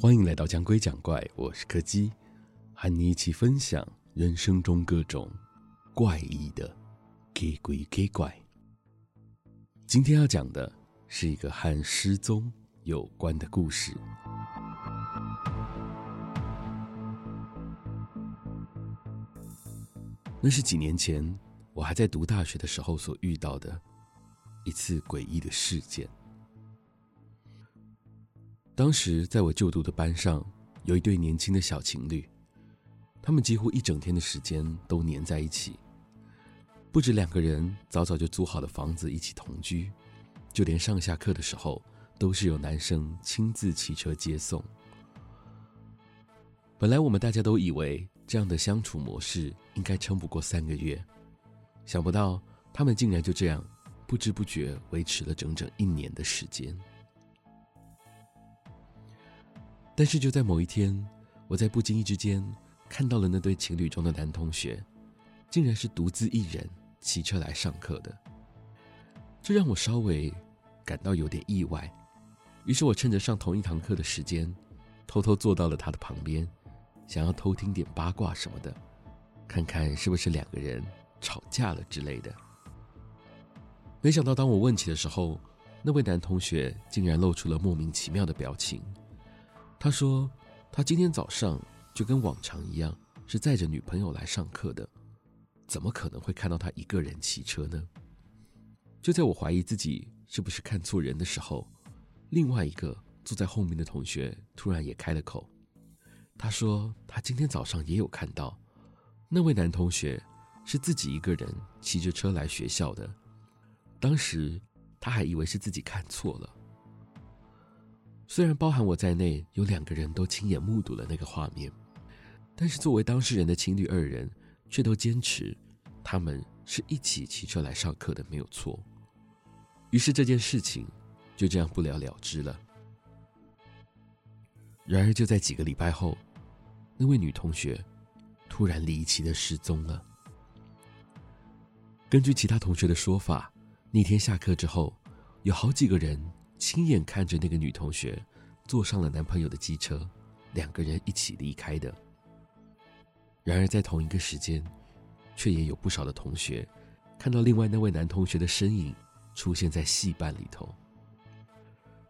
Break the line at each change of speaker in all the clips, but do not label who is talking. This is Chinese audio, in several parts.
欢迎来到讲鬼讲怪，我是柯基，和你一起分享人生中各种怪异的给鬼给怪。今天要讲的是一个和失踪有关的故事。那是几年前我还在读大学的时候所遇到的一次诡异的事件。当时在我就读的班上，有一对年轻的小情侣，他们几乎一整天的时间都黏在一起。不止两个人早早就租好了房子一起同居，就连上下课的时候，都是由男生亲自骑车接送。本来我们大家都以为这样的相处模式应该撑不过三个月，想不到他们竟然就这样不知不觉维持了整整一年的时间。但是就在某一天，我在不经意之间看到了那对情侣中的男同学，竟然是独自一人骑车来上课的，这让我稍微感到有点意外。于是我趁着上同一堂课的时间，偷偷坐到了他的旁边。想要偷听点八卦什么的，看看是不是两个人吵架了之类的。没想到当我问起的时候，那位男同学竟然露出了莫名其妙的表情。他说，他今天早上就跟往常一样，是载着女朋友来上课的，怎么可能会看到他一个人骑车呢？就在我怀疑自己是不是看错人的时候，另外一个坐在后面的同学突然也开了口。他说：“他今天早上也有看到，那位男同学是自己一个人骑着车来学校的。当时他还以为是自己看错了。虽然包含我在内，有两个人都亲眼目睹了那个画面，但是作为当事人的情侣二人却都坚持他们是一起骑车来上课的，没有错。于是这件事情就这样不了了之了。”然而，就在几个礼拜后，那位女同学突然离奇的失踪了。根据其他同学的说法，那天下课之后，有好几个人亲眼看着那个女同学坐上了男朋友的机车，两个人一起离开的。然而，在同一个时间，却也有不少的同学看到另外那位男同学的身影出现在戏班里头。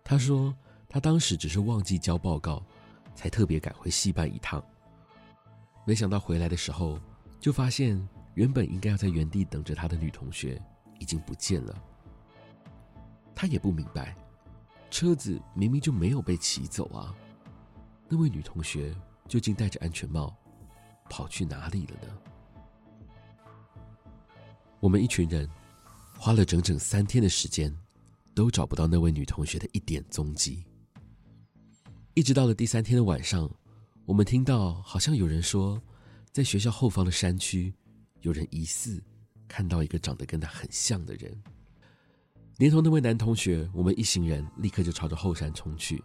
他说。他当时只是忘记交报告，才特别赶回戏班一趟。没想到回来的时候，就发现原本应该要在原地等着他的女同学已经不见了。他也不明白，车子明明就没有被骑走啊，那位女同学究竟戴着安全帽跑去哪里了呢？我们一群人花了整整三天的时间，都找不到那位女同学的一点踪迹。一直到了第三天的晚上，我们听到好像有人说，在学校后方的山区，有人疑似看到一个长得跟他很像的人。连同那位男同学，我们一行人立刻就朝着后山冲去。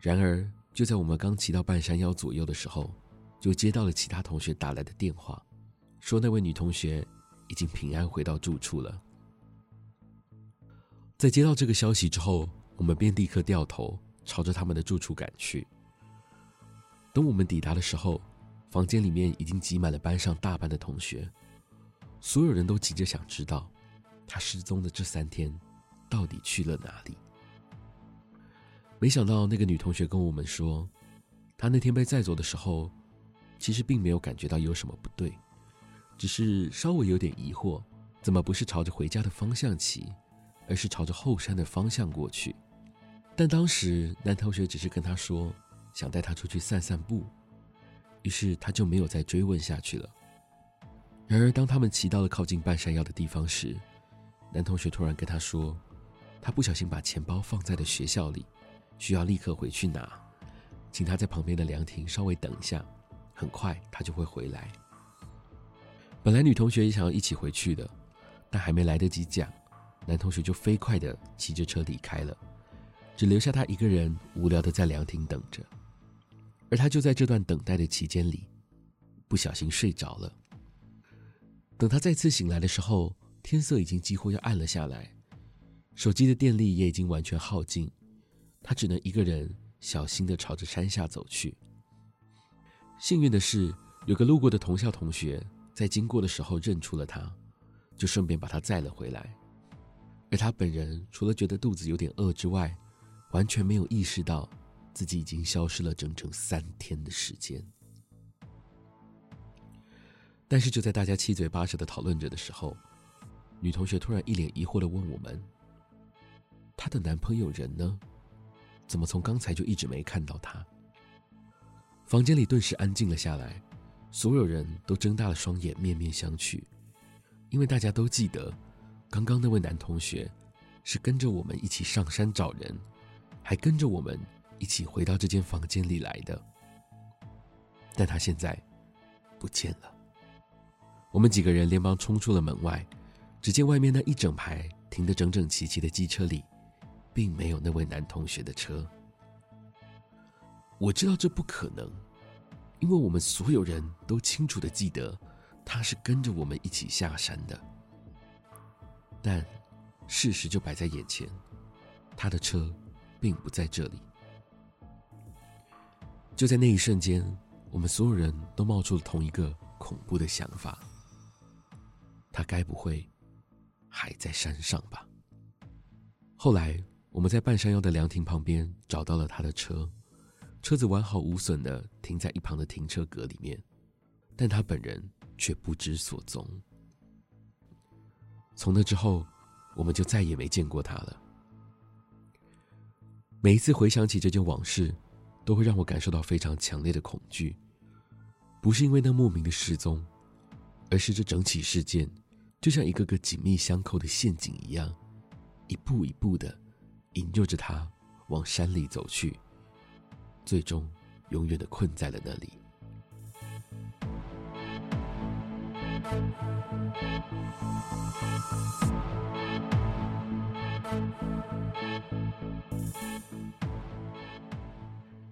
然而，就在我们刚骑到半山腰左右的时候，就接到了其他同学打来的电话，说那位女同学已经平安回到住处了。在接到这个消息之后，我们便立刻掉头。朝着他们的住处赶去。等我们抵达的时候，房间里面已经挤满了班上大半的同学，所有人都急着想知道，他失踪的这三天到底去了哪里。没想到那个女同学跟我们说，她那天被载走的时候，其实并没有感觉到有什么不对，只是稍微有点疑惑，怎么不是朝着回家的方向骑，而是朝着后山的方向过去。但当时男同学只是跟他说，想带他出去散散步，于是他就没有再追问下去了。然而当他们骑到了靠近半山腰的地方时，男同学突然跟他说，他不小心把钱包放在了学校里，需要立刻回去拿，请他在旁边的凉亭稍微等一下，很快他就会回来。本来女同学也想要一起回去的，但还没来得及讲，男同学就飞快地骑着车离开了。只留下他一个人无聊的在凉亭等着，而他就在这段等待的期间里，不小心睡着了。等他再次醒来的时候，天色已经几乎要暗了下来，手机的电力也已经完全耗尽，他只能一个人小心地朝着山下走去。幸运的是，有个路过的同校同学在经过的时候认出了他，就顺便把他载了回来。而他本人除了觉得肚子有点饿之外，完全没有意识到自己已经消失了整整三天的时间。但是就在大家七嘴八舌的讨论着的时候，女同学突然一脸疑惑的问我们：“她的男朋友人呢？怎么从刚才就一直没看到他？”房间里顿时安静了下来，所有人都睁大了双眼，面面相觑，因为大家都记得，刚刚那位男同学是跟着我们一起上山找人，还跟着我们一起回到这间房间里来的。但他现在不见了。我们几个人连忙冲出了门外，只见外面那一整排停得整整齐齐的机车里，并没有那位男同学的车。我知道这不可能，因为我们所有人都清楚的记得，他是跟着我们一起下山的。但事实就摆在眼前，他的车并不在这里。就在那一瞬间，我们所有人都冒出了同一个恐怖的想法：他该不会还在山上吧？后来，我们在半山腰的凉亭旁边找到了他的车。车子完好无损的停在一旁的停车格里面，但他本人却不知所踪。从那之后，我们就再也没见过他了。每一次回想起这件往事，都会让我感受到非常强烈的恐惧，不是因为那莫名的失踪，而是这整起事件就像一个个紧密相扣的陷阱一样，一步一步的引诱着他往山里走去。最终，永远的困在了那里。